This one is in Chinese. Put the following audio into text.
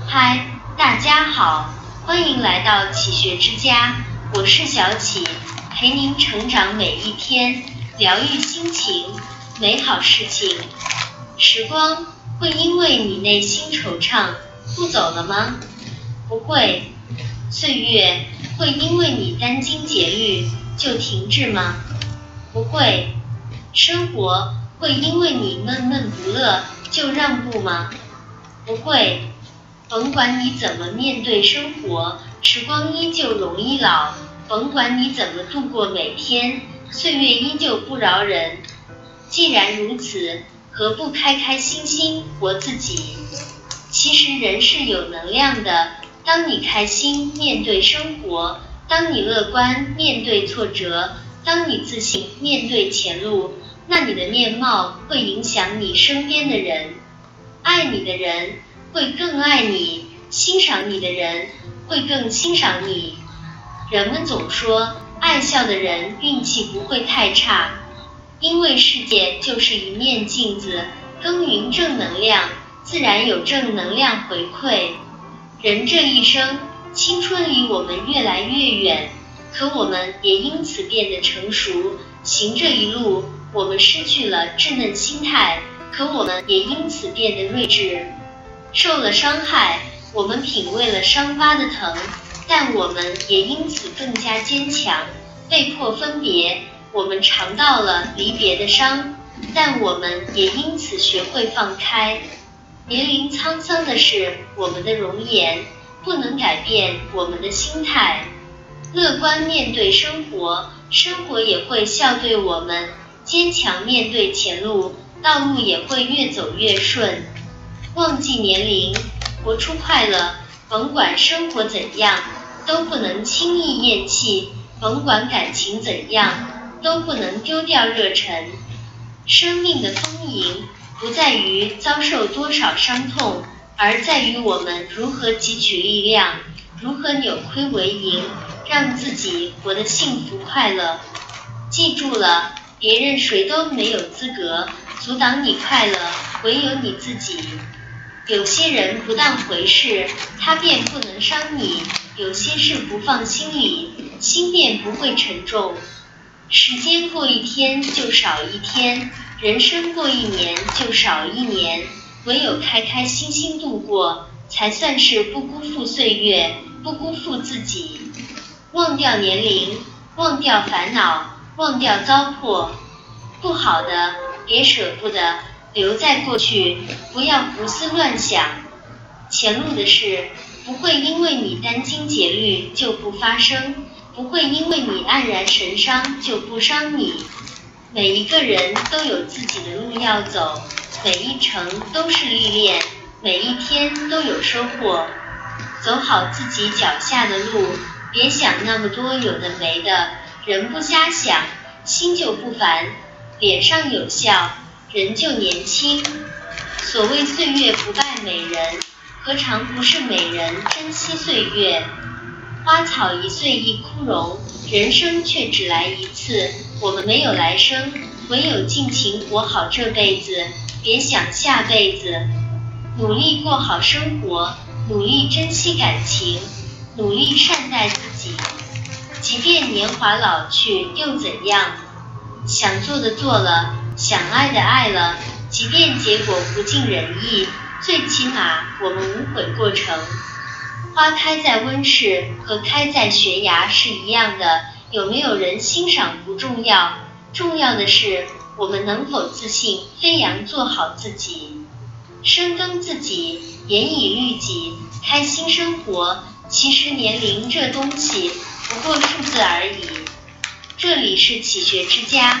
嗨，大家好，欢迎来到启学之家，我是小启，陪您成长每一天，疗愈心情，美好事情。时光会因为你内心惆怅不走了吗？不会。岁月会因为你殚精竭虑就停滞吗？不会。生活会因为你闷闷不乐就让步吗？不会。甭管你怎么面对生活，时光依旧容易老；甭管你怎么度过每天，岁月依旧不饶人。既然如此，何不开开心心活自己？其实人是有能量的，当你开心面对生活，当你乐观面对挫折，当你自信面对前路，那你的面貌会影响你身边的人，爱你的人。会更爱你，欣赏你的人会更欣赏你。人们总说，爱笑的人运气不会太差，因为世界就是一面镜子，耕耘正能量，自然有正能量回馈。人这一生，青春离我们越来越远，可我们也因此变得成熟。行这一路，我们失去了稚嫩心态，可我们也因此变得睿智。受了伤害，我们品味了伤疤的疼，但我们也因此更加坚强。被迫分别，我们尝到了离别的伤，但我们也因此学会放开。年龄沧桑的是我们的容颜，不能改变我们的心态。乐观面对生活，生活也会笑对我们；坚强面对前路，道路也会越走越顺。忘记年龄，活出快乐。甭管生活怎样，都不能轻易咽气；甭管感情怎样，都不能丢掉热忱。生命的丰盈，不在于遭受多少伤痛，而在于我们如何汲取力量，如何扭亏为盈，让自己活得幸福快乐。记住了，别人谁都没有资格阻挡你快乐，唯有你自己。有些人不当回事，他便不能伤你；有些事不放心里，心便不会沉重。时间过一天就少一天，人生过一年就少一年。唯有开开心心度过，才算是不辜负岁月，不辜负自己。忘掉年龄，忘掉烦恼，忘掉糟粕，不好的别舍不得。留在过去，不要胡思乱想。前路的事不会因为你殚精竭虑就不发生，不会因为你黯然神伤就不伤你。每一个人都有自己的路要走，每一程都是历练，每一天都有收获。走好自己脚下的路，别想那么多有的没的。人不瞎想，心就不烦，脸上有笑。人就年轻，所谓岁月不败美人，何尝不是美人珍惜岁月？花草一岁一枯荣，人生却只来一次。我们没有来生，唯有尽情活好这辈子，别想下辈子。努力过好生活，努力珍惜感情，努力善待自己。即便年华老去又怎样？想做的做了。想爱的爱了，即便结果不尽人意，最起码我们无悔过程。花开在温室和开在悬崖是一样的，有没有人欣赏不重要，重要的是我们能否自信飞扬，做好自己，深耕自己，严以律己，开心生活。其实年龄这东西不过数字而已。这里是启学之家。